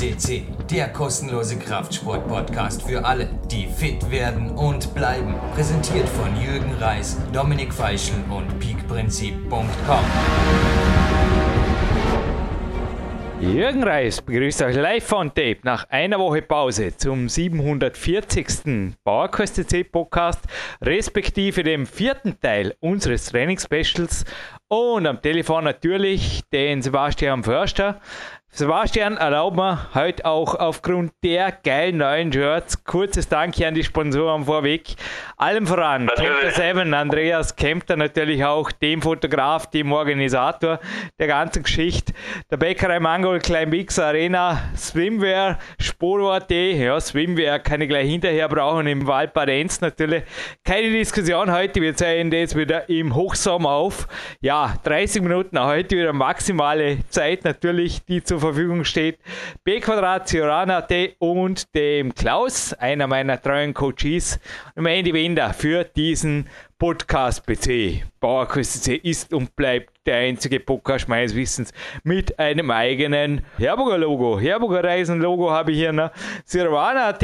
CC, der kostenlose Kraftsport-Podcast für alle, die fit werden und bleiben. Präsentiert von Jürgen Reis, Dominik Feischl und peakprinzip.com. Jürgen Reis begrüßt euch live von Tape nach einer Woche Pause zum 740. PowerQuest CC Podcast, respektive dem vierten Teil unseres Trainingsspecials und am Telefon natürlich den Sebastian Förster. Sebastian, erlaub mir heute auch aufgrund der geilen neuen Shirts kurzes Danke an die Sponsoren vorweg. Allem voran, Kempter 7, Andreas Kempter natürlich auch, dem Fotograf, dem Organisator der ganzen Geschichte. Der Bäckerei Mangol, Klein Mix Arena, Swimwear, Sporo.at, ja, Swimwear kann ich gleich hinterher brauchen, im Waldbadenz natürlich. Keine Diskussion heute, wir zeigen das wieder im Hochsommer auf. Ja, 30 Minuten heute wieder maximale Zeit natürlich, die zu zur Verfügung steht. B Quadrat, Ciorana.at und dem Klaus, einer meiner treuen Coaches, und Andy Winder für diesen Podcast PC. Bauerküste C ist und bleibt der einzige Podcast meines Wissens mit einem eigenen Herburger Logo. Herburger Reisen Logo habe ich hier noch. Sirvana.at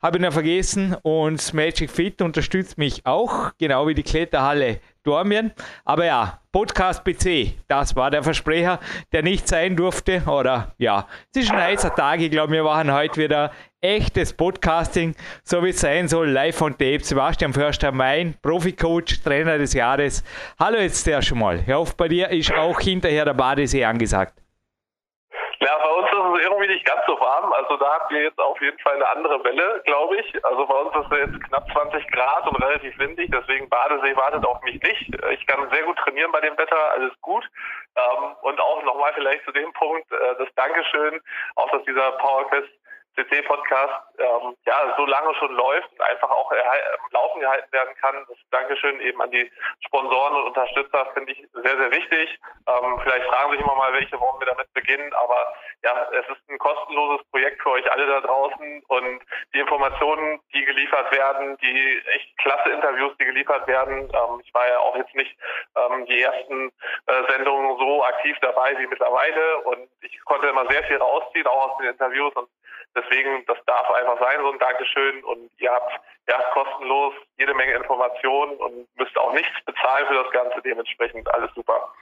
habe ich noch vergessen und Magic Fit unterstützt mich auch, genau wie die Kletterhalle Dormien. Aber ja, Podcast PC, das war der Versprecher, der nicht sein durfte. Oder ja, es ist ein heißer Tag. Ich glaube, wir machen heute wieder echtes Podcasting, so wie es sein soll, live von Tape. Sebastian Förster, mein Profi-Coach, Trainer des Jahres. Hallo jetzt der schon mal. Ich hoffe, bei dir ist auch hinterher der Badesee angesagt. Ja, bei uns ist es irgendwie nicht ganz so warm. Also da habt ihr jetzt auf jeden Fall eine andere Welle, glaube ich. Also bei uns ist es jetzt knapp 20 Grad und relativ windig, deswegen Badesee wartet auf mich nicht. Ich kann sehr gut trainieren bei dem Wetter, alles gut. Ähm, und auch nochmal vielleicht zu dem Punkt, äh, das Dankeschön, auch dass dieser PowerQuest CC-Podcast ähm, ja so lange schon läuft und einfach auch im Laufen gehalten werden kann. Das Dankeschön eben an die Sponsoren und Unterstützer finde ich sehr, sehr wichtig. Ähm, vielleicht fragen sich immer mal, welche wollen wir damit beginnen, aber ja, es ist ein kostenloses Projekt für euch alle da draußen und die Informationen, die geliefert werden, die echt klasse Interviews, die geliefert werden. Ähm, ich war ja auch jetzt nicht ähm, die ersten äh, Sendungen so aktiv dabei wie mittlerweile und ich konnte immer sehr viel rausziehen, auch aus den Interviews und Deswegen, das darf einfach sein, so ein Dankeschön. Und ihr habt ja kostenlos jede Menge Informationen und müsst auch nichts bezahlen für das Ganze. Dementsprechend alles super.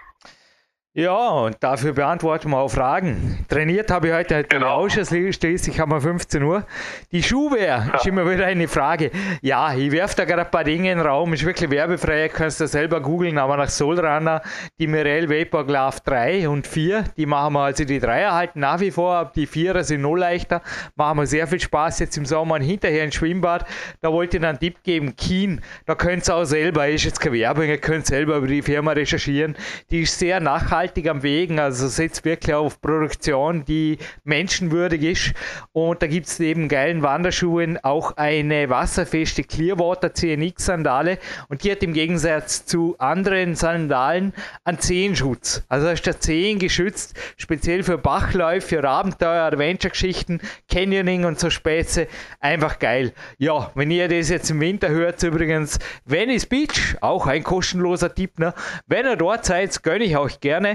Ja, und dafür beantworten wir auch Fragen. Trainiert habe ich heute halt genau. ausschließlich haben wir 15 Uhr. Die Schuhwehr ja. ist immer wieder eine Frage. Ja, ich werfe da gerade ein paar Dinge in den Raum, ist wirklich werbefrei, kannst du selber googeln, aber nach Solrunner, die Mirel Vapor Glove 3 und 4, die machen wir, also die 3er halten nach wie vor, die 4er sind noch leichter, machen wir sehr viel Spaß jetzt im Sommer und hinterher ein Schwimmbad, da wollte ich einen Tipp geben, Keen, da könnt ihr auch selber, ist jetzt keine Werbung, ihr könnt selber über die Firma recherchieren, die ist sehr nachhaltig nachhaltig am Wegen, also setzt wirklich auf Produktion, die menschenwürdig ist. Und da gibt es neben geilen Wanderschuhen auch eine wasserfeste Clearwater CNX Sandale und die hat im Gegensatz zu anderen Sandalen einen Zehenschutz. Also ist der Zehen geschützt, speziell für Bachläufe, für Abenteuer, Adventure-Geschichten, Canyoning und so Späße. Einfach geil. Ja, wenn ihr das jetzt im Winter hört, übrigens Venice Beach, auch ein kostenloser Tipp. Ne? Wenn ihr dort seid, gönne ich euch gerne.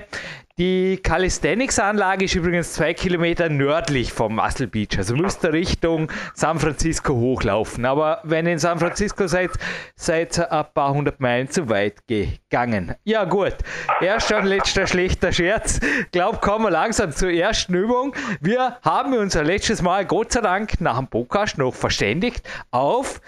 Die Calisthenics-Anlage ist übrigens zwei Kilometer nördlich vom Muscle Beach. Also müsst ihr Richtung San Francisco hochlaufen. Aber wenn ihr in San Francisco seid, seid ihr ein paar hundert Meilen zu weit gegangen. Ja, gut. Erster und letzter schlechter Scherz. Glaub, kommen wir langsam zur ersten Übung. Wir haben uns letztes Mal, Gott sei Dank, nach dem Podcast noch verständigt auf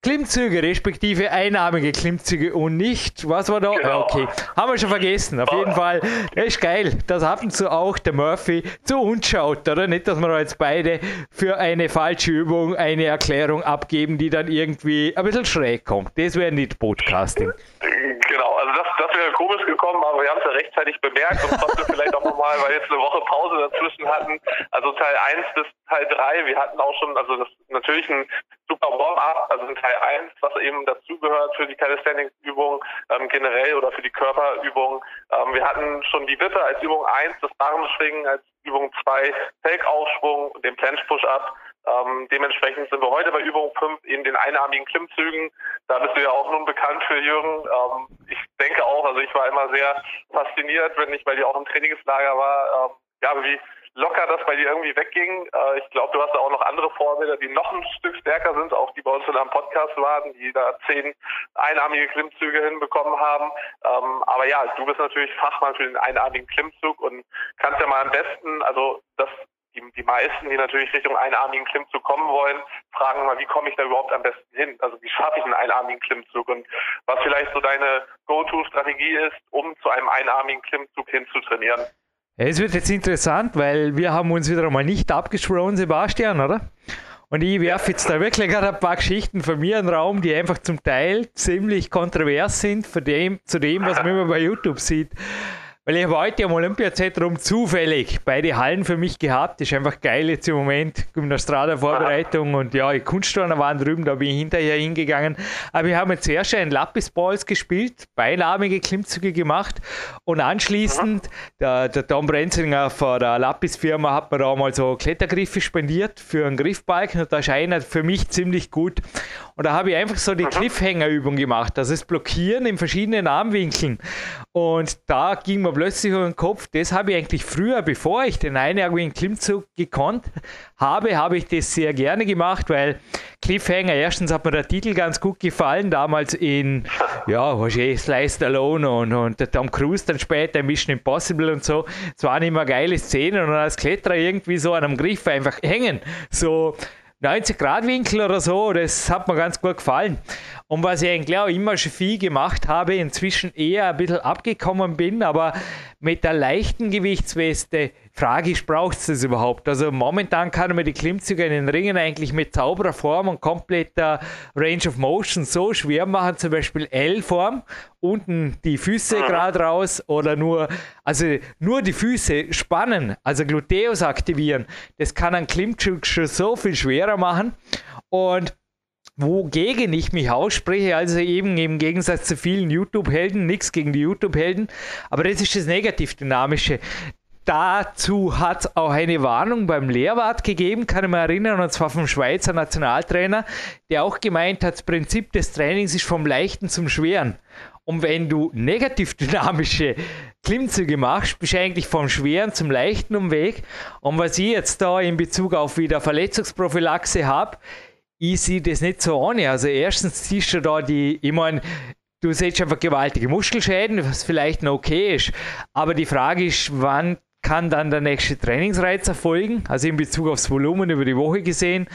Klimmzüge, respektive einarmige Klimmzüge und nicht, was war da? Genau. Okay, haben wir schon vergessen. Auf jeden Fall, das ist geil. Das ab und zu auch der Murphy zu uns schaut, oder? Nicht, dass wir jetzt beide für eine falsche Übung eine Erklärung abgeben, die dann irgendwie ein bisschen schräg kommt. Das wäre nicht Podcasting. Genau, also das, das wäre komisch gekommen, aber wir haben es ja rechtzeitig bemerkt und trotzdem vielleicht auch nochmal, weil jetzt eine Woche Pause dazwischen hatten. Also Teil 1 bis Teil 3, wir hatten auch schon, also das ist natürlich ein super Warm-up, also in Teil 1, was eben dazugehört für die Calisthenics-Übung ähm, generell oder für die Körperübung. Ähm, wir hatten schon die Wippe als Übung 1, das Armschwingen als Übung 2, Felgaufschwung und den Planche-Push-Up. Ähm, dementsprechend sind wir heute bei Übung 5 in den einarmigen Klimmzügen. Da bist du ja auch nun bekannt für Jürgen. Ähm, denke auch, also ich war immer sehr fasziniert, wenn ich bei dir auch im Trainingslager war, ähm, ja, wie locker das bei dir irgendwie wegging. Äh, ich glaube, du hast da auch noch andere Vorbilder, die noch ein Stück stärker sind, auch die bei uns in einem Podcast waren, die da zehn einarmige Klimmzüge hinbekommen haben. Ähm, aber ja, du bist natürlich Fachmann für den einarmigen Klimmzug und kannst ja mal am besten, also das die, die meisten, die natürlich Richtung einarmigen Klimmzug kommen wollen, fragen mal, wie komme ich da überhaupt am besten hin? Also wie schaffe ich einen einarmigen Klimmzug und was vielleicht so deine Go-To-Strategie ist, um zu einem einarmigen Klimmzug hinzutrainieren. Es wird jetzt interessant, weil wir haben uns wieder einmal nicht abgesprochen, Sebastian, oder? Und ich werfe jetzt da wirklich gerade ein paar Geschichten von mir in den Raum, die einfach zum Teil ziemlich kontrovers sind für dem, zu dem, was man immer bei YouTube sieht. Weil ich habe heute am Olympiazentrum zufällig beide Hallen für mich gehabt. Das ist einfach geil jetzt im Moment. Gymnastrada-Vorbereitung und ja, die Kunstturner waren drüben, da bin ich hinterher hingegangen. Aber wir haben jetzt zuerst ein Lapis-Balls gespielt, beinarmige Klimmzüge gemacht und anschließend, der, der Tom Brenzinger von der Lapis-Firma hat mir da mal so Klettergriffe spendiert für einen Griffbalken und da ist einer für mich ziemlich gut. Und da habe ich einfach so die Cliffhanger-Übung gemacht, das ist Blockieren in verschiedenen Armwinkeln. Und da ging mir plötzlich den Kopf, das habe ich eigentlich früher, bevor ich den einjährigen Klimmzug gekonnt habe, habe ich das sehr gerne gemacht, weil Cliffhanger, erstens hat mir der Titel ganz gut gefallen, damals in, ja, was ich, Sly Stallone und, und Tom Cruise dann später, Mission Impossible und so. Es waren immer geile Szenen und als Kletterer irgendwie so an einem Griff einfach hängen. So 90 Grad Winkel oder so, das hat mir ganz gut gefallen. Und was ich eigentlich auch immer schon viel gemacht habe, inzwischen eher ein bisschen abgekommen bin, aber mit der leichten Gewichtsweste frage ich, braucht es das überhaupt? Also momentan kann man die Klimmzüge in den Ringen eigentlich mit sauberer Form und kompletter Range of Motion so schwer machen, zum Beispiel L-Form, unten die Füße gerade raus oder nur, also nur die Füße spannen, also Gluteus aktivieren. Das kann ein Klimmzug schon so viel schwerer machen und wogegen ich mich ausspreche, also eben im Gegensatz zu vielen YouTube-Helden, nichts gegen die YouTube-Helden, aber das ist das Negativ-Dynamische. Dazu hat es auch eine Warnung beim Lehrwart gegeben, kann ich mich erinnern, und zwar vom Schweizer Nationaltrainer, der auch gemeint hat, das Prinzip des Trainings ist vom Leichten zum Schweren. Und wenn du negativ dynamische Klimmzüge machst, bist du eigentlich vom Schweren zum Leichten um Weg. Und was ich jetzt da in Bezug auf wieder Verletzungsprophylaxe habe, ich sehe das nicht so ohne. Also erstens siehst du da die, ich meine, du siehst einfach gewaltige Muskelschäden, was vielleicht noch okay ist. Aber die Frage ist, wann kann dann der nächste Trainingsreiz erfolgen, also in Bezug aufs Volumen über die Woche gesehen.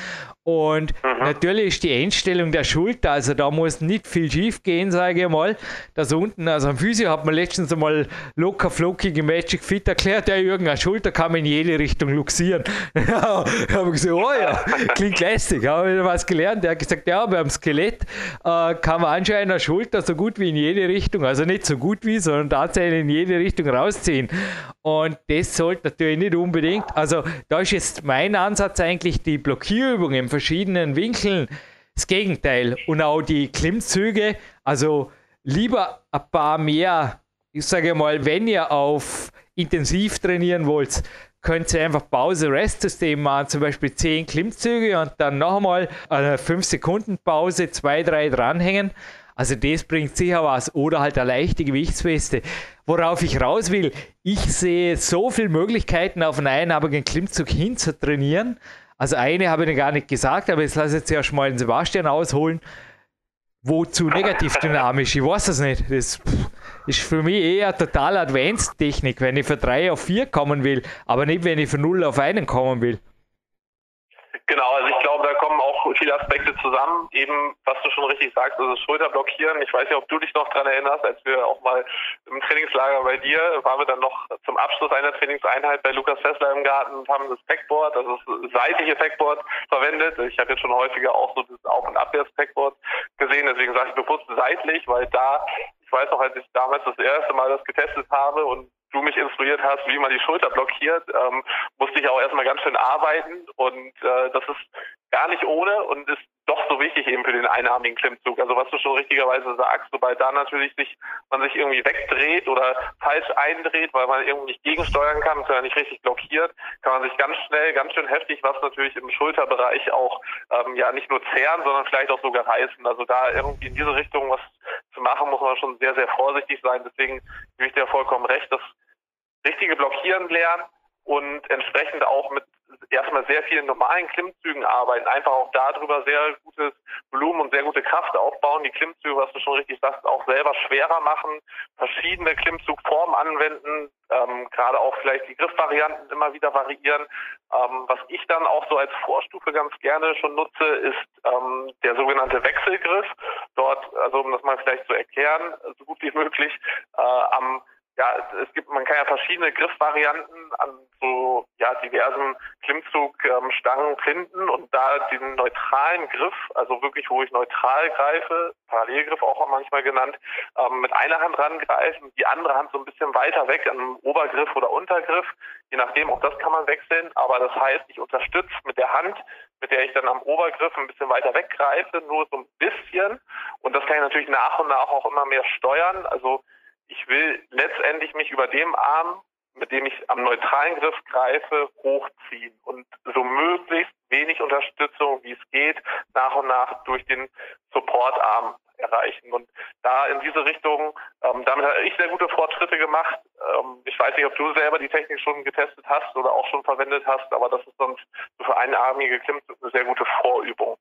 Und mhm. natürlich ist die Einstellung der Schulter, also da muss nicht viel schief gehen, sage ich mal. Das unten, also am Physio hat man letztens einmal locker flockig im Magic Fit erklärt, der Jürgen, eine Schulter kann man in jede Richtung luxieren. ja, habe ich gesagt, oh ja, klingt lästig, habe ich was gelernt. Der hat gesagt, ja, beim Skelett äh, kann man anscheinend eine Schulter so gut wie in jede Richtung, also nicht so gut wie, sondern tatsächlich in jede Richtung rausziehen. Und das sollte natürlich nicht unbedingt, also da ist jetzt mein Ansatz eigentlich die Blockierübung im verschiedenen Winkeln das Gegenteil. Und auch die Klimmzüge, also lieber ein paar mehr, ich sage mal, wenn ihr auf intensiv trainieren wollt, könnt ihr einfach Pause-Rest-System machen, zum Beispiel 10 Klimmzüge und dann noch einmal eine 5 Sekunden Pause, 2, 3 dranhängen. Also das bringt sicher was. Oder halt eine leichte Gewichtsweste. Worauf ich raus will, ich sehe so viele Möglichkeiten, auf einen einarmigen Klimmzug hin zu trainieren. Also eine habe ich noch gar nicht gesagt, aber jetzt lasse ich jetzt erst mal den Sebastian ausholen. Wozu negativ dynamisch? Ich weiß es nicht. Das ist für mich eher total Advanced-Technik, wenn ich von 3 auf 4 kommen will, aber nicht, wenn ich von 0 auf 1 kommen will. Genau, also ich glaube, auch viele Aspekte zusammen. Eben, was du schon richtig sagst, also Schulterblockieren. Ich weiß nicht, ob du dich noch daran erinnerst, als wir auch mal im Trainingslager bei dir waren wir dann noch zum Abschluss einer Trainingseinheit bei Lukas Fessler im Garten und haben das Packboard, also das seitliche Packboard verwendet. Ich habe jetzt schon häufiger auch so das Auf- und Abwärts-Packboard gesehen, deswegen sage ich bewusst seitlich, weil da, ich weiß noch, als ich damals das erste Mal das getestet habe und du mich instruiert hast, wie man die Schulter blockiert, ähm, musste ich auch erstmal ganz schön arbeiten und äh, das ist gar nicht ohne und ist doch so wichtig eben für den einarmigen Klimmzug. Also was du schon richtigerweise sagst, sobald da natürlich sich man sich irgendwie wegdreht oder falsch eindreht, weil man irgendwie nicht gegensteuern kann, und nicht richtig blockiert, kann man sich ganz schnell, ganz schön heftig, was natürlich im Schulterbereich auch ähm, ja nicht nur zehren, sondern vielleicht auch sogar reißen. Also da irgendwie in diese Richtung was zu machen, muss man schon sehr, sehr vorsichtig sein. Deswegen gebe ich dir vollkommen recht, das richtige Blockieren lernen und entsprechend auch mit erstmal sehr vielen normalen Klimmzügen arbeiten, einfach auch darüber sehr gutes Volumen und sehr gute Kraft aufbauen, die Klimmzüge, was du schon richtig sagst, auch selber schwerer machen, verschiedene Klimmzugformen anwenden, ähm, gerade auch vielleicht die Griffvarianten immer wieder variieren. Ähm, was ich dann auch so als Vorstufe ganz gerne schon nutze, ist ähm, der sogenannte Wechselgriff. Dort, also um das mal vielleicht zu erklären, so gut wie möglich, äh, am ja, es gibt, man kann ja verschiedene Griffvarianten an so ja diversen Klimmzugstangen finden und da den neutralen Griff, also wirklich, wo ich neutral greife, Parallelgriff auch manchmal genannt, ähm, mit einer Hand rangreifen, die andere Hand so ein bisschen weiter weg an Obergriff oder Untergriff, je nachdem, auch das kann man wechseln, aber das heißt, ich unterstütze mit der Hand, mit der ich dann am Obergriff ein bisschen weiter weggreife, nur so ein bisschen und das kann ich natürlich nach und nach auch immer mehr steuern, also ich will letztendlich mich über dem Arm, mit dem ich am neutralen Griff greife, hochziehen und so möglichst wenig Unterstützung, wie es geht, nach und nach durch den Supportarm erreichen. Und da in diese Richtung, ähm, damit habe ich sehr gute Fortschritte gemacht. Ähm, ich weiß nicht, ob du selber die Technik schon getestet hast oder auch schon verwendet hast, aber das ist sonst so für einarmige Klimmzug eine sehr gute Vorübung.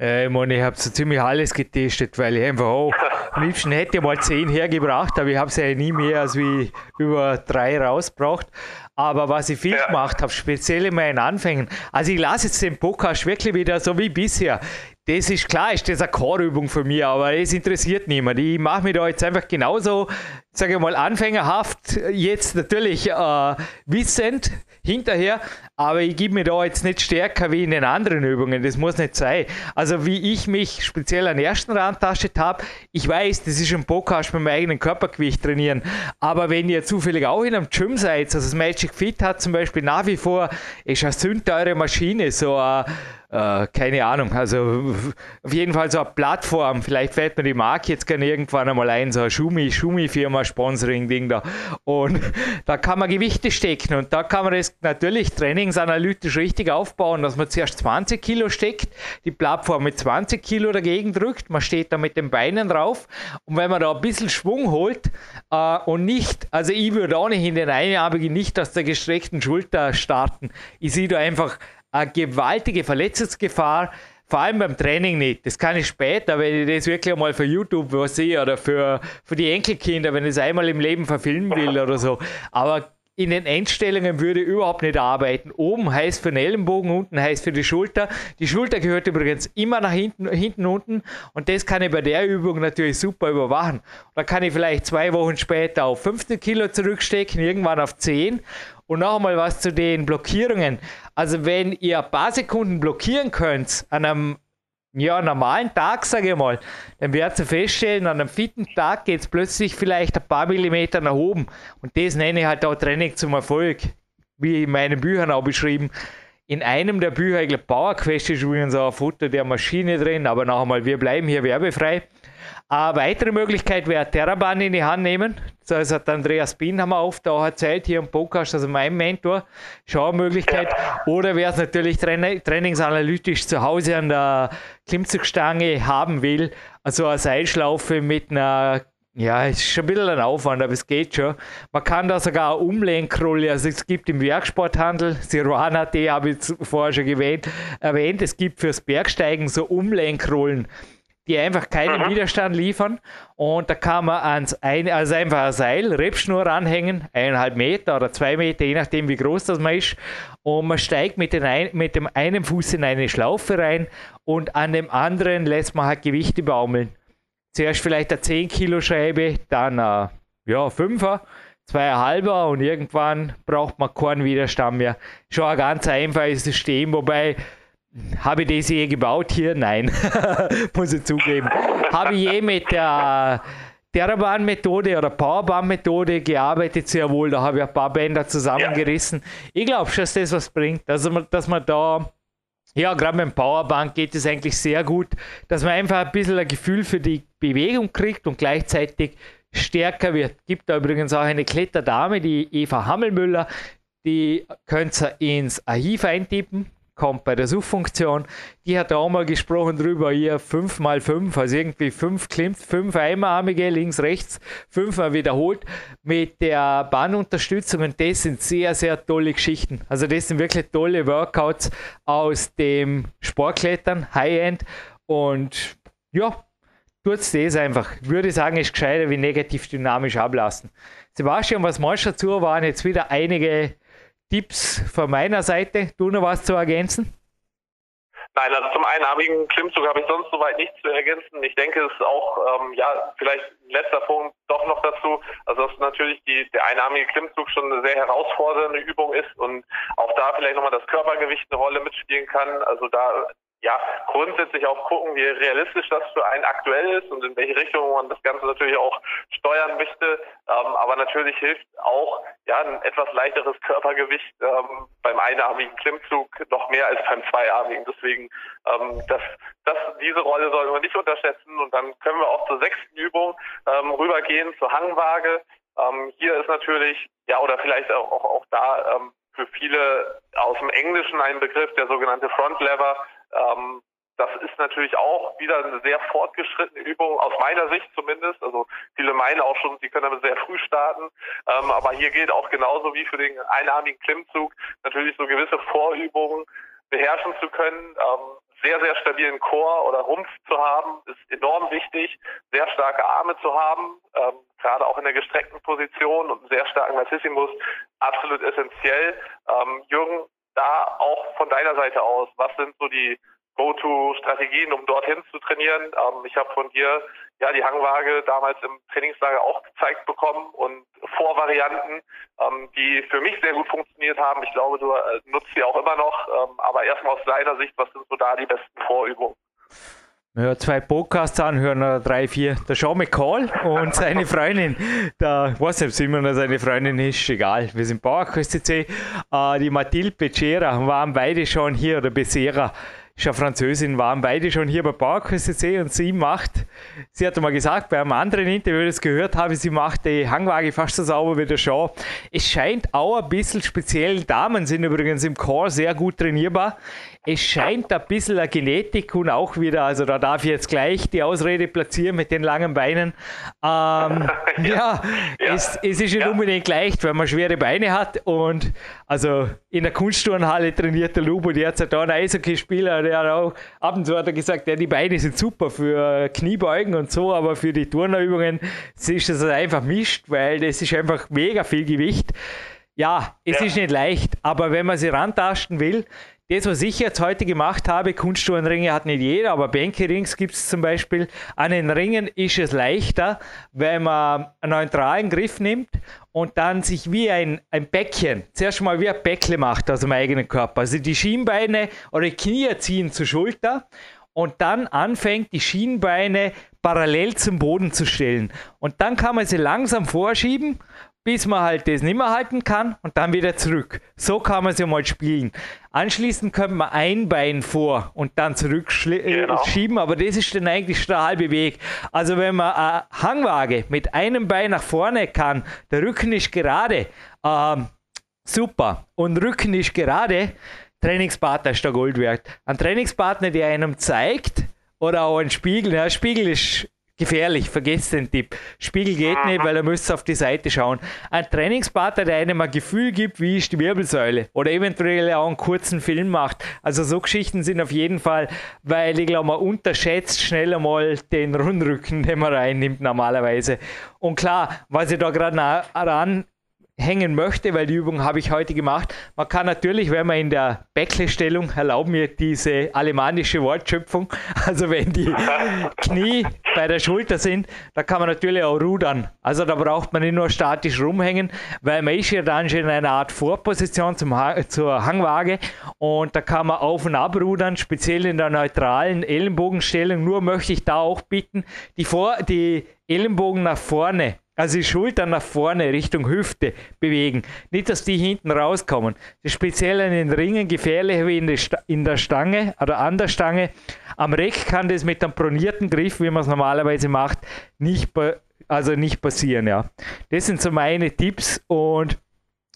Äh, ich meine, ich habe so ziemlich alles getestet, weil ich einfach auch am liebsten hätte mal 10 hergebracht, aber ich habe es ja nie mehr als wie über drei rausgebracht. Aber was ich viel ja. gemacht habe, speziell in meinen Anfängen, also ich lasse jetzt den Podcast wirklich wieder so wie bisher. Das ist klar, ist das eine Chorübung für mich, aber es interessiert niemand. Ich mache mich da jetzt einfach genauso, sage ich mal, anfängerhaft, jetzt natürlich äh, wissend hinterher, aber ich gebe mir da jetzt nicht stärker wie in den anderen Übungen. Das muss nicht sein. Also wie ich mich speziell an der ersten Randtasche habe, ich weiß, das ist ein Podcast mit meinem eigenen Körpergewicht trainieren, aber wenn ihr zufällig auch in einem Gym seid, also das Magic Fit hat zum Beispiel nach wie vor, ist eine sündteure Maschine, so eine äh, keine Ahnung, also auf jeden Fall so eine Plattform, vielleicht fällt mir die Marke jetzt gerne irgendwann einmal ein, so eine Schumi, Schumi-Firma, Sponsoring-Ding da. Und da kann man Gewichte stecken und da kann man das natürlich trainingsanalytisch richtig aufbauen, dass man zuerst 20 Kilo steckt, die Plattform mit 20 Kilo dagegen drückt, man steht da mit den Beinen drauf und wenn man da ein bisschen Schwung holt äh, und nicht, also ich würde auch nicht in den einarmigen nicht aus der gestreckten Schulter starten, ich sehe da einfach eine gewaltige Verletzungsgefahr, vor allem beim Training nicht. Das kann ich später, wenn ich das wirklich mal für YouTube sehe oder für, für die Enkelkinder, wenn ich es einmal im Leben verfilmen will oder so. Aber in den Endstellungen würde überhaupt nicht arbeiten. Oben heißt für den Ellenbogen, unten heißt für die Schulter. Die Schulter gehört übrigens immer nach hinten, hinten unten und das kann ich bei der Übung natürlich super überwachen. Da kann ich vielleicht zwei Wochen später auf 15 Kilo zurückstecken, irgendwann auf 10 und noch einmal was zu den Blockierungen. Also wenn ihr ein paar Sekunden blockieren könnt an einem ja, normalen Tag, sage ich mal, dann werdet ihr feststellen, an einem fitten Tag geht es plötzlich vielleicht ein paar Millimeter nach oben. Und das nenne ich halt auch Training zum Erfolg, wie in meinen Büchern auch beschrieben. In einem der Bücher, ich glaube, Power Quest ist übrigens auch ein Foto der Maschine drin, aber noch einmal, wir bleiben hier werbefrei. Eine weitere Möglichkeit wäre Terraban in die Hand nehmen. Das hat Andreas Bin haben wir oft auch erzählt hier im Podcast, also mein Mentor. Schau Möglichkeit. Oder wer es natürlich trainingsanalytisch zu Hause an der Klimmzugstange haben will, also eine Seilschlaufe mit einer ja, es ist schon ein bisschen ein Aufwand, aber es geht schon. Man kann da sogar eine Umlenkrolle, also es gibt im Werksporthandel, Sirwana, die habe ich vorher schon erwähnt, erwähnt, es gibt fürs Bergsteigen so Umlenkrollen die einfach keinen mhm. Widerstand liefern. Und da kann man ans eine, also einfach ein Seil, Rebschnur ranhängen, eineinhalb Meter oder zwei Meter, je nachdem wie groß das man ist. Und man steigt mit, ein, mit dem einen Fuß in eine Schlaufe rein und an dem anderen lässt man halt Gewichte baumeln. Zuerst vielleicht eine 10 Kilo Scheibe, dann eine ja, 5er, 2,5er und irgendwann braucht man keinen Widerstand mehr. Schon ein ganz einfaches System, wobei habe ich das je gebaut hier? Nein, muss ich zugeben. Habe ich je mit der Terraban-Methode oder Powerbahn-Methode gearbeitet, sehr wohl. Da habe ich ein paar Bänder zusammengerissen. Ich glaube schon, dass das was bringt. Also, dass man da, ja, gerade mit dem Powerband geht es eigentlich sehr gut, dass man einfach ein bisschen ein Gefühl für die Bewegung kriegt und gleichzeitig stärker wird. Gibt da übrigens auch eine Kletterdame, die Eva Hammelmüller, die könnt ihr ins Archiv eintippen kommt bei der Suchfunktion. Die hat auch mal gesprochen drüber, hier 5 mal 5, also irgendwie 5 klimmt, 5 einarmige, links, rechts, 5 mal wiederholt mit der Bahnunterstützung und das sind sehr, sehr tolle Geschichten. Also das sind wirklich tolle Workouts aus dem Sportklettern, High-End und ja, tut das einfach. Ich würde sagen, ist gescheiter wie negativ dynamisch ablassen. Sebastian, was meinst du dazu? Waren jetzt wieder einige Tipps von meiner Seite. Du noch was zu ergänzen? Nein, also zum einarmigen Klimmzug habe ich sonst soweit nichts zu ergänzen. Ich denke, es ist auch, ähm, ja, vielleicht letzter Punkt doch noch dazu, also dass natürlich die, der einarmige Klimmzug schon eine sehr herausfordernde Übung ist und auch da vielleicht nochmal das Körpergewicht eine Rolle mitspielen kann. Also da ja, grundsätzlich auch gucken, wie realistisch das für einen aktuell ist und in welche Richtung man das Ganze natürlich auch steuern möchte. Ähm, aber natürlich hilft auch ja ein etwas leichteres Körpergewicht ähm, beim einarmigen Klimmzug noch mehr als beim zweiarmigen. Deswegen ähm, das, das, diese Rolle sollten wir nicht unterschätzen. Und dann können wir auch zur sechsten Übung ähm, rübergehen, zur Hangwaage. Ähm, hier ist natürlich, ja, oder vielleicht auch, auch, auch da ähm, für viele aus dem Englischen ein Begriff, der sogenannte Front Lever. Ähm, das ist natürlich auch wieder eine sehr fortgeschrittene Übung, aus meiner Sicht zumindest. Also viele meinen auch schon, sie können damit sehr früh starten. Ähm, aber hier gilt auch genauso wie für den einarmigen Klimmzug natürlich so gewisse Vorübungen beherrschen zu können. Ähm, sehr, sehr stabilen Chor oder Rumpf zu haben, ist enorm wichtig. Sehr starke Arme zu haben, ähm, gerade auch in der gestreckten Position und einen sehr starken Massissimus, absolut essentiell. Ähm, Jürgen, da auch von deiner Seite aus, was sind so die Go-To-Strategien, um dorthin zu trainieren? Ähm, ich habe von dir ja die Hangwaage damals im Trainingslager auch gezeigt bekommen und Vorvarianten, ähm, die für mich sehr gut funktioniert haben. Ich glaube, du äh, nutzt sie auch immer noch. Ähm, aber erstmal aus deiner Sicht, was sind so da die besten Vorübungen? Ja, zwei Podcasts anhören oder drei, vier. Der Sean McCall und seine Freundin, ich weiß nicht, ob Simon seine Freundin ist, egal. Wir sind Bauerküste äh, die Mathilde Becerra waren beide schon hier, oder Becerra ist ja Französin, waren beide schon hier bei PowerQuest und sie macht, sie hat mal gesagt, bei einem anderen Interview, das gehört habe, sie macht die Hangwaage fast so sauber wie der Shaw. Es scheint auch ein bisschen speziell, Damen sind übrigens im Core sehr gut trainierbar. Es scheint ein bisschen eine Genetik und auch wieder, also da darf ich jetzt gleich die Ausrede platzieren mit den langen Beinen. Ähm, ja, ja, Es, es ist nicht ja. unbedingt leicht, wenn man schwere Beine hat und also in der Kunstturnhalle trainiert der Lubo, der hat da einen Eishockey-Spieler, der hat auch ab und zu hat er gesagt, ja, die Beine sind super für Kniebeugen und so, aber für die Turnerübungen ist das einfach mischt, weil das ist einfach mega viel Gewicht. Ja, es ja. ist nicht leicht, aber wenn man sie rantasten will, das, was ich jetzt heute gemacht habe, Kunsttourenringe hat nicht jeder, aber Bänke-Rings gibt es zum Beispiel. An den Ringen ist es leichter, wenn man einen neutralen Griff nimmt und dann sich wie ein, ein Bäckchen, zuerst mal wie ein Bäckle macht aus dem eigenen Körper. Also die Schienbeine oder die Knie ziehen zur Schulter und dann anfängt, die Schienbeine parallel zum Boden zu stellen. Und dann kann man sie langsam vorschieben bis man halt das nicht mehr halten kann und dann wieder zurück. So kann man es ja mal spielen. Anschließend könnte man ein Bein vor und dann zurückschieben, genau. aber das ist dann eigentlich der halbe Weg. Also wenn man eine Hangwaage mit einem Bein nach vorne kann, der Rücken ist gerade, ähm, super, und Rücken ist gerade, Trainingspartner ist der Gold wert. Ein Trainingspartner, der einem zeigt, oder auch ein Spiegel, ja, Spiegel ist gefährlich, vergesst den Tipp. Spiegel geht nicht, weil er müsst auf die Seite schauen. Ein Trainingspartner, der einem ein Gefühl gibt, wie ist die Wirbelsäule oder eventuell auch einen kurzen Film macht. Also so Geschichten sind auf jeden Fall, weil ich glaube, man unterschätzt schnell einmal den Rundrücken, den man reinnimmt normalerweise. Und klar, was ich da gerade ran hängen möchte, weil die Übung habe ich heute gemacht. Man kann natürlich, wenn man in der Bäckle-Stellung, erlauben mir diese alemannische Wortschöpfung, also wenn die Knie bei der Schulter sind, da kann man natürlich auch rudern. Also da braucht man nicht nur statisch rumhängen, weil man ist ja dann schon in einer Art Vorposition zum ha zur Hangwaage und da kann man auf und ab rudern, speziell in der neutralen Ellenbogenstellung. Nur möchte ich da auch bitten, die, Vor die Ellenbogen nach vorne also die Schultern nach vorne Richtung Hüfte bewegen. Nicht, dass die hinten rauskommen. Das ist speziell in den Ringen gefährlicher wie in, in der Stange oder an der Stange. Am Reck kann das mit einem pronierten Griff, wie man es normalerweise macht, nicht, also nicht passieren. Ja. Das sind so meine Tipps und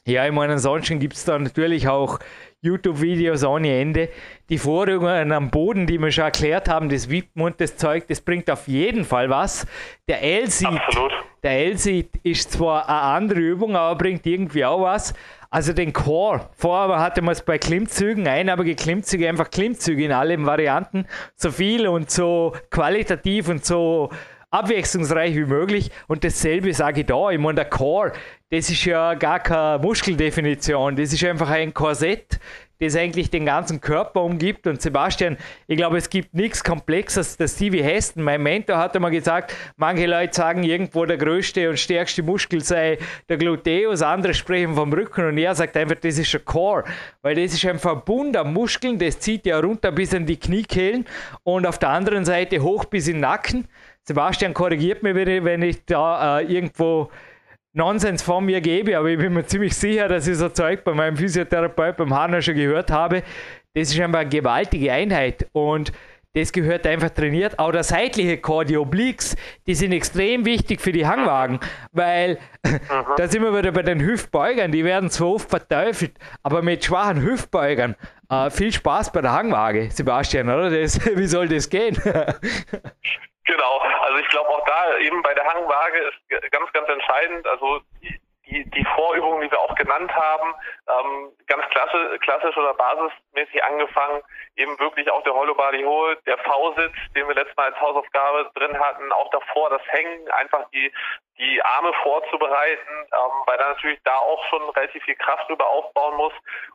Ja, ich meine, ansonsten gibt es da natürlich auch YouTube-Videos ohne Ende. Die Vorübungen am Boden, die wir schon erklärt haben, das Wippen und das Zeug, das bringt auf jeden Fall was. Der L-Seat, der L-Seat ist zwar eine andere Übung, aber bringt irgendwie auch was. Also den Core. Vorher hatte man es bei Klimmzügen, einarmige Klimmzüge, einfach Klimmzüge in allen Varianten. So viel und so qualitativ und so abwechslungsreich wie möglich. Und dasselbe sage ich da. Ich meine, der Core, das ist ja gar keine Muskeldefinition. Das ist einfach ein Korsett, das eigentlich den ganzen Körper umgibt. Und Sebastian, ich glaube, es gibt nichts Komplexes. Der Stevie Heston, mein Mentor, hat einmal gesagt, manche Leute sagen irgendwo, der größte und stärkste Muskel sei der Gluteus, andere sprechen vom Rücken und er sagt einfach, das ist der Core, weil das ist ein Verbund an Muskeln, das zieht ja runter bis an die Kniekehlen und auf der anderen Seite hoch bis in den Nacken. Sebastian korrigiert mich, wenn ich da äh, irgendwo Nonsens von mir gebe, aber ich bin mir ziemlich sicher, dass ich so Zeug bei meinem Physiotherapeut, beim Hanna schon gehört habe. Das ist einfach eine gewaltige Einheit und das gehört einfach trainiert. Auch der seitliche Chord, die Obliques, die sind extrem wichtig für die Hangwagen, weil da sind wir wieder bei den Hüftbeugern, die werden zwar oft verteufelt, aber mit schwachen Hüftbeugern. Äh, viel Spaß bei der Hangwaage, Sebastian, oder? Das, wie soll das gehen? Genau, also ich glaube auch da eben bei der Hangwaage ist ganz, ganz entscheidend, also die, die Vorübungen, die wir auch genannt haben, ähm, ganz klassisch, klassisch oder basismäßig angefangen, eben wirklich auch der Hollow Body Hold, der V-Sitz, den wir letztes Mal als Hausaufgabe drin hatten, auch davor das Hängen, einfach die, die Arme vorzubereiten, ähm, weil da natürlich da auch schon relativ viel Kraft drüber aufbauen muss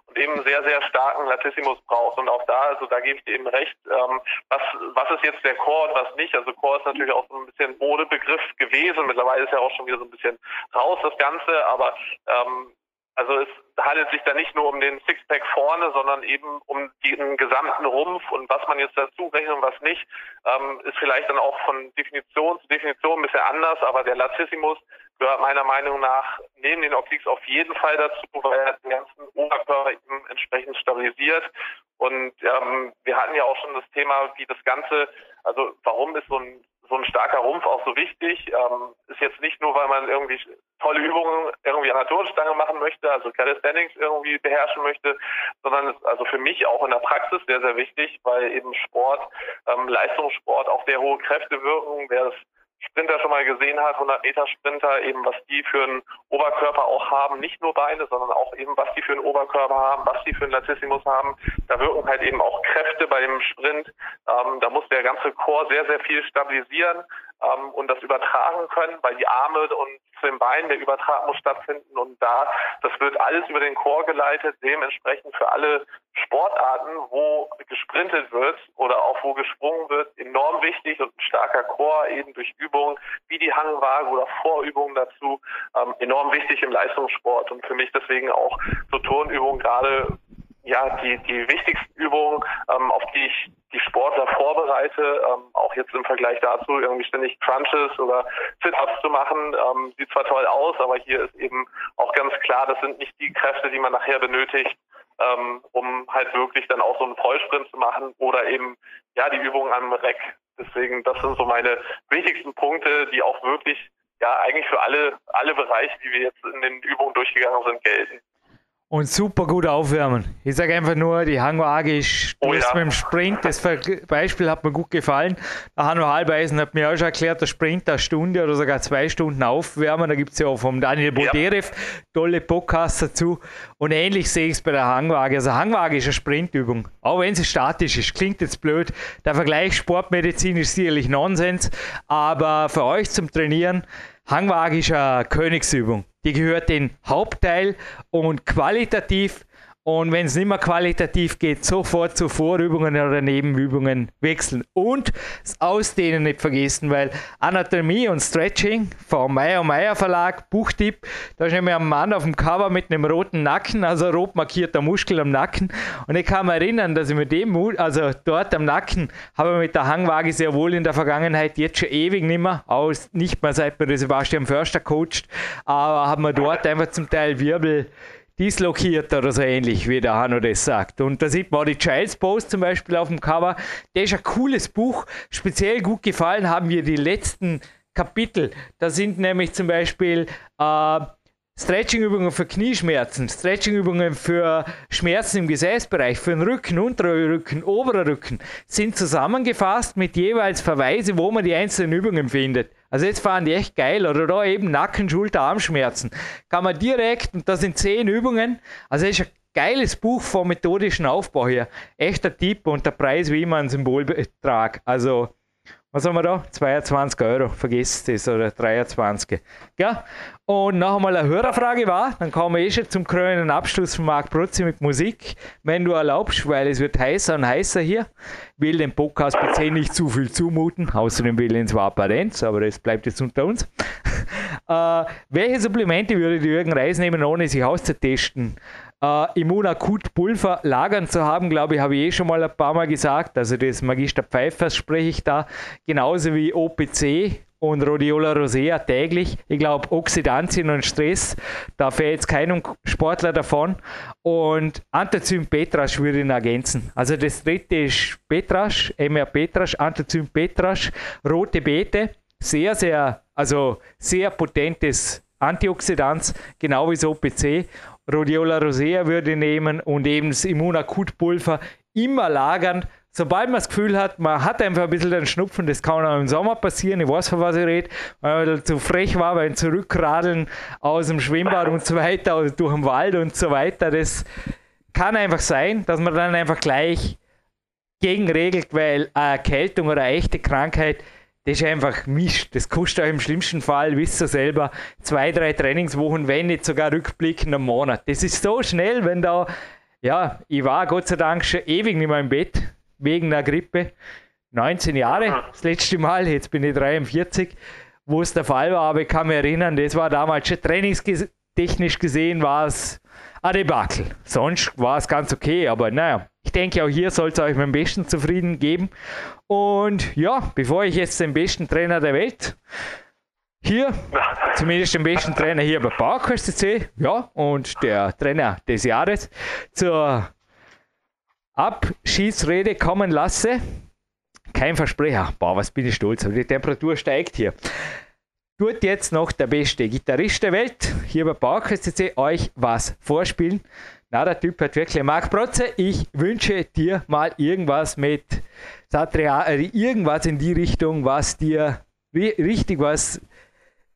und eben sehr, sehr starken Latissimus braucht. Und auch da, also da gebe ich dir eben recht, ähm, was, was ist jetzt der Core und was nicht? Also Core ist natürlich auch so ein bisschen Modebegriff gewesen. Mittlerweile ist ja auch schon wieder so ein bisschen raus das Ganze, aber ähm, also es handelt sich da nicht nur um den Sixpack vorne, sondern eben um den gesamten Rumpf und was man jetzt dazu rechnet und was nicht, ähm, ist vielleicht dann auch von Definition zu Definition ein bisschen anders, aber der Latissimus gehört meiner Meinung nach neben den Obliques auf jeden Fall dazu, weil er den ganzen Oberkörper eben entsprechend stabilisiert. Und ähm, wir hatten ja auch schon das Thema, wie das Ganze, also warum ist so ein so ein starker Rumpf auch so wichtig. Ähm, ist jetzt nicht nur, weil man irgendwie tolle Übungen irgendwie an der Turnstange machen möchte, also Calisthenics irgendwie beherrschen möchte, sondern ist also für mich auch in der Praxis sehr, sehr wichtig, weil eben Sport, ähm, Leistungssport auch sehr hohe Kräfte wirken. Wer das Sprinter schon mal gesehen hat, 100 Meter Sprinter, eben was die für einen Oberkörper auch haben, nicht nur Beine, sondern auch eben was die für einen Oberkörper haben, was die für einen Latissimus haben. Da wirken halt eben auch Kräfte bei dem Sprint. Ähm, da muss der ganze Chor sehr, sehr viel stabilisieren ähm, und das übertragen können, weil die Arme und zu den Beinen der Übertrag muss stattfinden und da, das wird alles über den Chor geleitet, dementsprechend für alle Sportarten, wo gesprintet wird oder auch wo gesprungen wird, enorm wichtig und ein starker Chor eben durch Übungen wie die Hangwaage oder Vorübungen dazu ähm, enorm wichtig im Leistungssport und für mich deswegen auch so Turnübungen gerade ja, die, die wichtigsten Übungen, ähm, auf die ich die Sportler vorbereite, ähm, auch jetzt im Vergleich dazu, irgendwie ständig Crunches oder Sit-Ups zu machen, ähm, sieht zwar toll aus, aber hier ist eben auch ganz klar, das sind nicht die Kräfte, die man nachher benötigt, ähm, um halt wirklich dann auch so einen Vollsprint zu machen oder eben, ja, die Übungen am Reck. Deswegen, das sind so meine wichtigsten Punkte, die auch wirklich, ja, eigentlich für alle, alle Bereiche, die wir jetzt in den Übungen durchgegangen sind, gelten und super gut aufwärmen. Ich sage einfach nur, die Hango-Age ist oh, ja. mit dem Sprint, das Beispiel hat mir gut gefallen. Der Hanno Halbeisen hat mir auch schon erklärt, der Sprint eine Stunde oder sogar zwei Stunden aufwärmen. Da gibt es ja auch vom Daniel Boderev ja. tolle Podcasts dazu. Und ähnlich sehe ich es bei der Hangwaage. Also Hangwaage ist eine Sprintübung, auch wenn sie statisch ist. Klingt jetzt blöd. Der Vergleich Sportmedizin ist sicherlich Nonsens, aber für euch zum Trainieren, Hangwaage ist eine Königsübung. Die gehört den Hauptteil und qualitativ und wenn es nicht mehr qualitativ geht, sofort zu Vorübungen oder Nebenübungen wechseln. Und das Ausdehnen nicht vergessen, weil Anatomie und Stretching vom Meyer Meyer Verlag, Buchtipp, da ist nämlich ein Mann auf dem Cover mit einem roten Nacken, also rot markierter Muskel am Nacken. Und ich kann mich erinnern, dass ich mit dem, also dort am Nacken, habe ich mit der Hangwaage sehr wohl in der Vergangenheit, jetzt schon ewig nicht mehr, aus, nicht mehr seit mir Sebastian Förster coacht, aber haben wir dort einfach zum Teil Wirbel dislokiert oder so ähnlich, wie der Hanno das sagt. Und da sieht man die Child's Post zum Beispiel auf dem Cover. Der ist ein cooles Buch. Speziell gut gefallen haben mir die letzten Kapitel. Da sind nämlich zum Beispiel äh, Stretching-Übungen für Knieschmerzen, Stretching-Übungen für Schmerzen im Gesäßbereich, für den Rücken, unterer Rücken, oberer Rücken, sind zusammengefasst mit jeweils Verweise, wo man die einzelnen Übungen findet. Also jetzt fahren die echt geil. Oder da eben Nacken, Schulter, Armschmerzen. Kann man direkt, und das sind zehn Übungen, also ist ein geiles Buch vom methodischen Aufbau hier. Echter Tipp und der Preis wie immer ein Symbolbetrag. Also was haben wir da? 22 Euro, vergesst es, oder 23. Ja? Und noch einmal eine Hörerfrage war, dann kommen wir eh schon zum krönenden Abschluss von Marc Brutzi mit Musik, wenn du erlaubst, weil es wird heißer und heißer hier. Will dem Podcast PC nicht zu viel zumuten, außerdem will ich zwar Parenz, aber das bleibt jetzt unter uns. äh, welche Supplemente würde Jürgen Reis nehmen, ohne sich auszutesten? Äh, Immunakut-Pulver lagern zu haben, glaube ich, habe ich eh schon mal ein paar Mal gesagt. Also das Magister Pfeifers spreche ich da. Genauso wie OPC und Rhodiola rosea täglich. Ich glaube, Oxidantien und Stress, da fährt jetzt keinem Sportler davon. Und Antizym Petrasch würde ihn ergänzen. Also das dritte ist Petrasch, MR Petrasch, Antizym Petrasch, rote Beete. Sehr, sehr, also sehr potentes Antioxidant, genau wie das OPC. Rhodiola rosea würde nehmen und eben das Immunakutpulver immer lagern. Sobald man das Gefühl hat, man hat einfach ein bisschen den Schnupfen, das kann auch im Sommer passieren, ich weiß, von was ich rede, weil man zu frech war beim Zurückradeln aus dem Schwimmbad und so weiter, durch den Wald und so weiter. Das kann einfach sein, dass man dann einfach gleich gegenregelt, weil eine Erkältung oder eine echte Krankheit das ist einfach Mist. Das kostet euch im schlimmsten Fall, wisst ihr selber, zwei, drei Trainingswochen, wenn nicht sogar rückblickend einen Monat. Das ist so schnell, wenn da, ja, ich war Gott sei Dank schon ewig nicht mehr im Bett, wegen der Grippe. 19 Jahre, das letzte Mal, jetzt bin ich 43, wo es der Fall war, aber ich kann mich erinnern, das war damals schon trainingstechnisch gesehen, war es ein Debakel. Sonst war es ganz okay, aber naja, ich denke, auch hier soll es euch dem Besten zufrieden geben. Und ja, bevor ich jetzt den besten Trainer der Welt hier, zumindest den besten Trainer hier bei PowerQuest CC, ja, und der Trainer des Jahres zur Abschiedsrede kommen lasse. Kein Versprecher. Boah, was bin ich stolz. Die Temperatur steigt hier. Tut jetzt noch der beste Gitarrist der Welt hier bei PowerQuest CC euch was vorspielen. Na, der Typ hat wirklich. Marc Protze, ich wünsche dir mal irgendwas mit Satria, äh, irgendwas in die Richtung, was dir richtig was,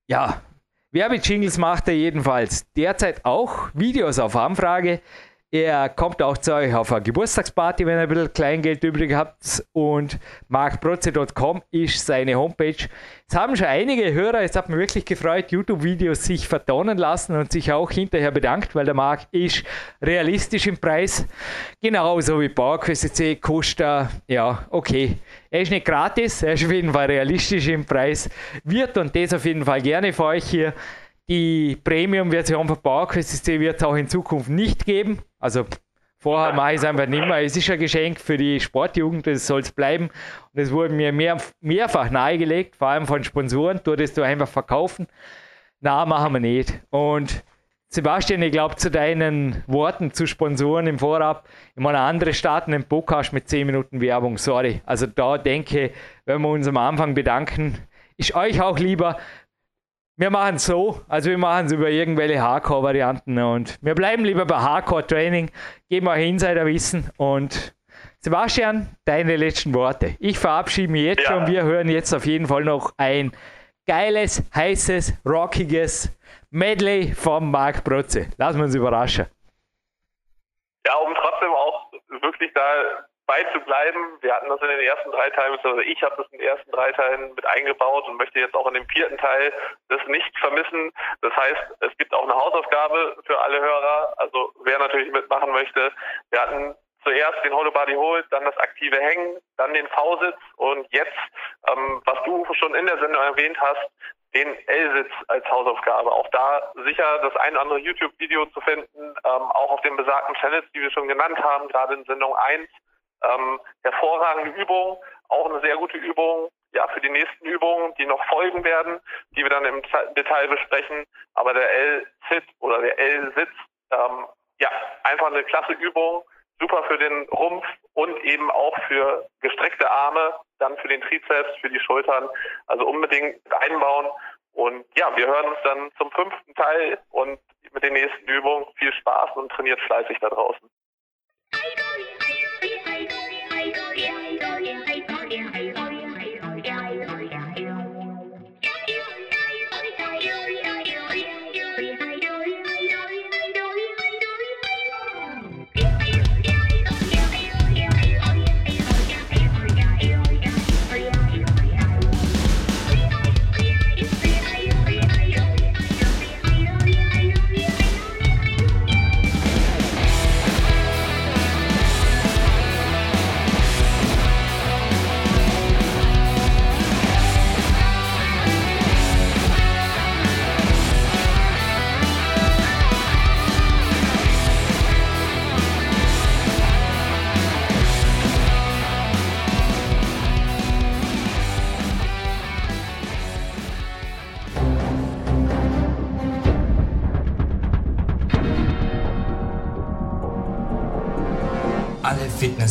ja, Werbejingles macht er jedenfalls derzeit auch. Videos auf Anfrage. Er kommt auch zu euch auf eine Geburtstagsparty, wenn ihr ein bisschen Kleingeld übrig habt. Und markprotze.com ist seine Homepage. Es haben schon einige Hörer, es hat mich wirklich gefreut, YouTube-Videos sich vertonen lassen und sich auch hinterher bedankt, weil der Markt ist realistisch im Preis. Genauso wie PowerQuest kostet ja, okay. Er ist nicht gratis, er ist auf jeden Fall realistisch im Preis. Wird und das auf jeden Fall gerne für euch hier die Premium-Version von PowerQuest wird es auch in Zukunft nicht geben. Also vorher mache ich es einfach nicht mehr. Es ist ein Geschenk für die Sportjugend, das soll es bleiben. Und es wurde mir mehr, mehrfach nahegelegt, vor allem von Sponsoren, du das du einfach verkaufen. Na, machen wir nicht. Und Sebastian, ich glaube zu deinen Worten zu Sponsoren im Vorab. Ich meine, andere starten den Podcast mit 10 Minuten Werbung, sorry. Also da denke, wenn wir uns am Anfang bedanken, ist euch auch lieber, wir machen es so, also wir machen es über irgendwelche Hardcore-Varianten und wir bleiben lieber bei Hardcore-Training, geben euch Insiderwissen und Sebastian, deine letzten Worte. Ich verabschiede mich jetzt ja. schon, wir hören jetzt auf jeden Fall noch ein geiles, heißes, rockiges Medley von Marc Protze. Lassen wir uns überraschen. Ja, um trotzdem auch wirklich da beizubleiben. Wir hatten das in den ersten drei Teilen, also ich habe das in den ersten drei Teilen mit eingebaut und möchte jetzt auch in dem vierten Teil das nicht vermissen. Das heißt, es gibt auch eine Hausaufgabe für alle Hörer. Also wer natürlich mitmachen möchte. Wir hatten zuerst den Hollow Body Hold, dann das aktive Hängen, dann den V-Sitz und jetzt, ähm, was du schon in der Sendung erwähnt hast, den L-Sitz als Hausaufgabe. Auch da sicher das ein oder andere YouTube-Video zu finden, ähm, auch auf den besagten Channels, die wir schon genannt haben, gerade in Sendung 1 ähm, hervorragende Übung, auch eine sehr gute Übung ja, für die nächsten Übungen, die noch folgen werden, die wir dann im Detail besprechen. Aber der L-Sit oder der L-Sitz, ähm, ja, einfach eine klasse Übung, super für den Rumpf und eben auch für gestreckte Arme, dann für den Trizeps, für die Schultern. Also unbedingt einbauen Und ja, wir hören uns dann zum fünften Teil und mit den nächsten Übungen viel Spaß und trainiert fleißig da draußen.